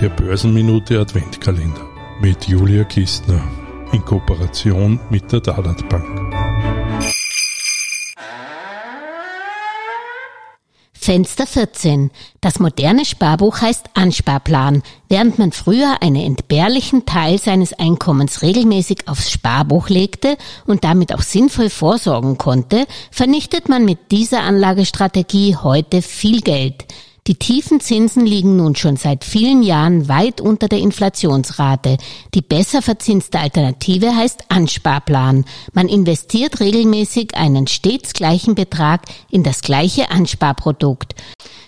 Der Börsenminute Adventkalender mit Julia Kistner in Kooperation mit der Dalat Bank. Fenster 14. Das moderne Sparbuch heißt Ansparplan. Während man früher einen entbehrlichen Teil seines Einkommens regelmäßig aufs Sparbuch legte und damit auch sinnvoll vorsorgen konnte, vernichtet man mit dieser Anlagestrategie heute viel Geld. Die tiefen Zinsen liegen nun schon seit vielen Jahren weit unter der Inflationsrate. Die besser verzinste Alternative heißt Ansparplan. Man investiert regelmäßig einen stets gleichen Betrag in das gleiche Ansparprodukt.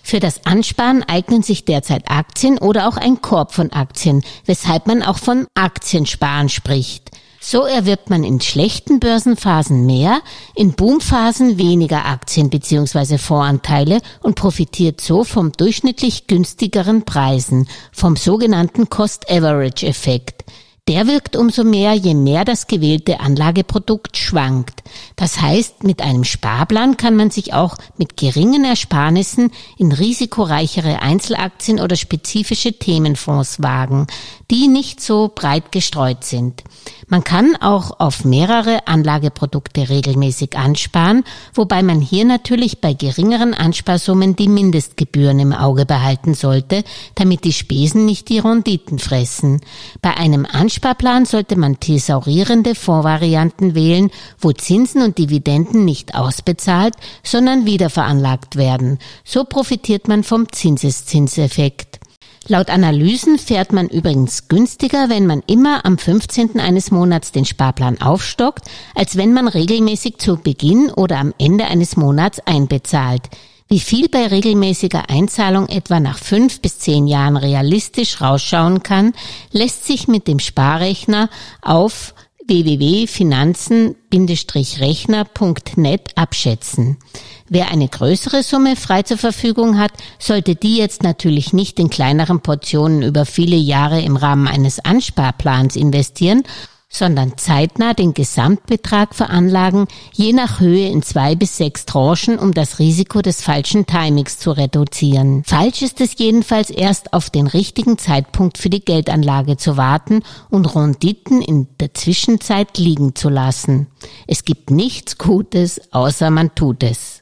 Für das Ansparen eignen sich derzeit Aktien oder auch ein Korb von Aktien, weshalb man auch von Aktiensparen spricht. So erwirbt man in schlechten Börsenphasen mehr, in Boomphasen weniger Aktien bzw. Voranteile und profitiert so vom durchschnittlich günstigeren Preisen, vom sogenannten Cost-Average-Effekt. Der wirkt umso mehr, je mehr das gewählte Anlageprodukt schwankt. Das heißt, mit einem Sparplan kann man sich auch mit geringen Ersparnissen in risikoreichere Einzelaktien oder spezifische Themenfonds wagen, die nicht so breit gestreut sind. Man kann auch auf mehrere Anlageprodukte regelmäßig ansparen, wobei man hier natürlich bei geringeren Ansparsummen die Mindestgebühren im Auge behalten sollte, damit die Spesen nicht die Renditen fressen. Bei einem Ansparplan sollte man thesaurierende Fondsvarianten wählen, wo Zinsen und Dividenden nicht ausbezahlt, sondern wiederveranlagt werden. So profitiert man vom Zinseszinseffekt. Laut Analysen fährt man übrigens günstiger, wenn man immer am 15. eines Monats den Sparplan aufstockt, als wenn man regelmäßig zu Beginn oder am Ende eines Monats einbezahlt. Wie viel bei regelmäßiger Einzahlung etwa nach fünf bis zehn Jahren realistisch rausschauen kann, lässt sich mit dem Sparrechner auf www.finanzen-rechner.net abschätzen. Wer eine größere Summe frei zur Verfügung hat, sollte die jetzt natürlich nicht in kleineren Portionen über viele Jahre im Rahmen eines Ansparplans investieren, sondern zeitnah den Gesamtbetrag veranlagen, je nach Höhe in zwei bis sechs Tranchen, um das Risiko des falschen Timings zu reduzieren. Falsch ist es jedenfalls erst auf den richtigen Zeitpunkt für die Geldanlage zu warten und Renditen in der Zwischenzeit liegen zu lassen. Es gibt nichts Gutes, außer man tut es.